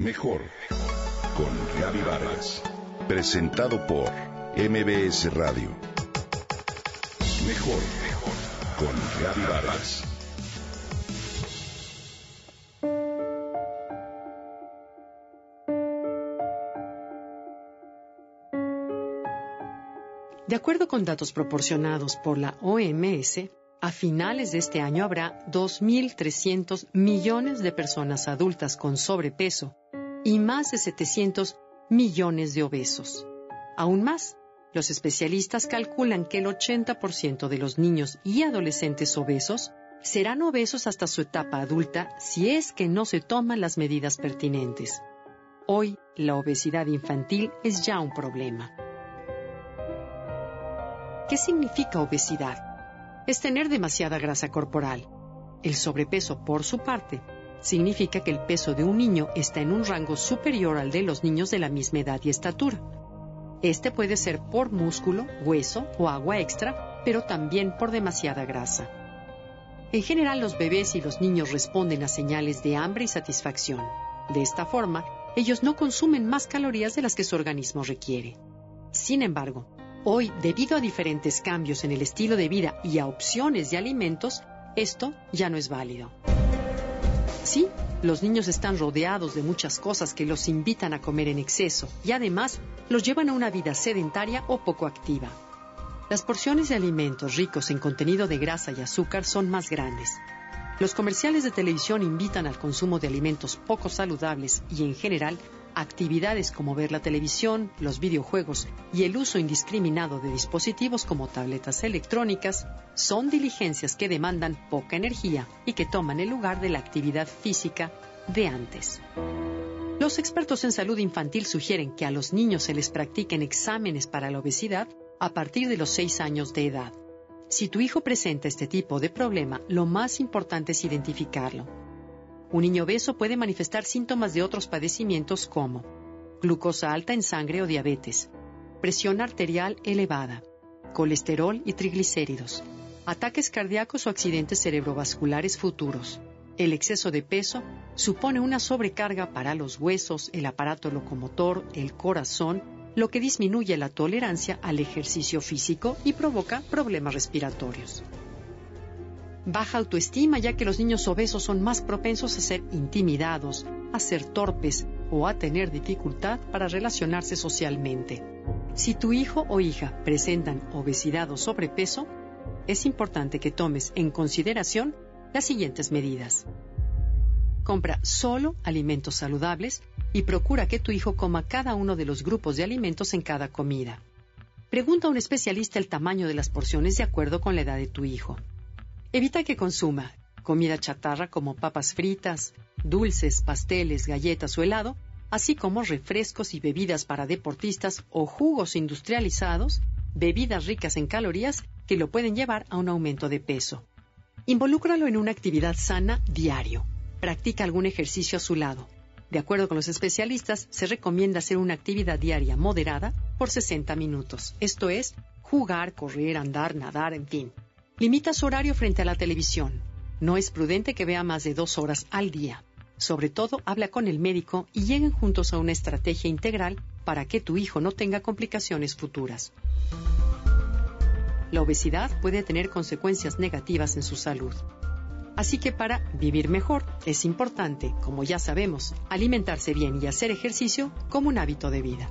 Mejor con Gaby Vargas. Presentado por MBS Radio. Mejor con Gaby Vargas. De acuerdo con datos proporcionados por la OMS, a finales de este año habrá 2.300 millones de personas adultas con sobrepeso y más de 700 millones de obesos. Aún más, los especialistas calculan que el 80% de los niños y adolescentes obesos serán obesos hasta su etapa adulta si es que no se toman las medidas pertinentes. Hoy, la obesidad infantil es ya un problema. ¿Qué significa obesidad? Es tener demasiada grasa corporal. El sobrepeso, por su parte, significa que el peso de un niño está en un rango superior al de los niños de la misma edad y estatura. Este puede ser por músculo, hueso o agua extra, pero también por demasiada grasa. En general, los bebés y los niños responden a señales de hambre y satisfacción. De esta forma, ellos no consumen más calorías de las que su organismo requiere. Sin embargo, Hoy, debido a diferentes cambios en el estilo de vida y a opciones de alimentos, esto ya no es válido. Sí, los niños están rodeados de muchas cosas que los invitan a comer en exceso y además los llevan a una vida sedentaria o poco activa. Las porciones de alimentos ricos en contenido de grasa y azúcar son más grandes. Los comerciales de televisión invitan al consumo de alimentos poco saludables y en general actividades como ver la televisión, los videojuegos y el uso indiscriminado de dispositivos como tabletas electrónicas son diligencias que demandan poca energía y que toman el lugar de la actividad física de antes. Los expertos en salud infantil sugieren que a los niños se les practiquen exámenes para la obesidad a partir de los 6 años de edad. Si tu hijo presenta este tipo de problema, lo más importante es identificarlo un niño obeso puede manifestar síntomas de otros padecimientos como glucosa alta en sangre o diabetes, presión arterial elevada, colesterol y triglicéridos, ataques cardíacos o accidentes cerebrovasculares futuros. El exceso de peso supone una sobrecarga para los huesos, el aparato locomotor, el corazón, lo que disminuye la tolerancia al ejercicio físico y provoca problemas respiratorios baja autoestima ya que los niños obesos son más propensos a ser intimidados, a ser torpes o a tener dificultad para relacionarse socialmente. Si tu hijo o hija presentan obesidad o sobrepeso, es importante que tomes en consideración las siguientes medidas. Compra solo alimentos saludables y procura que tu hijo coma cada uno de los grupos de alimentos en cada comida. Pregunta a un especialista el tamaño de las porciones de acuerdo con la edad de tu hijo. Evita que consuma comida chatarra como papas fritas, dulces, pasteles, galletas o helado, así como refrescos y bebidas para deportistas o jugos industrializados, bebidas ricas en calorías que lo pueden llevar a un aumento de peso. Involúcralo en una actividad sana diario. Practica algún ejercicio a su lado. De acuerdo con los especialistas, se recomienda hacer una actividad diaria moderada por 60 minutos. Esto es, jugar, correr, andar, nadar, en fin. Limita su horario frente a la televisión. No es prudente que vea más de dos horas al día. Sobre todo, habla con el médico y lleguen juntos a una estrategia integral para que tu hijo no tenga complicaciones futuras. La obesidad puede tener consecuencias negativas en su salud. Así que para vivir mejor es importante, como ya sabemos, alimentarse bien y hacer ejercicio como un hábito de vida.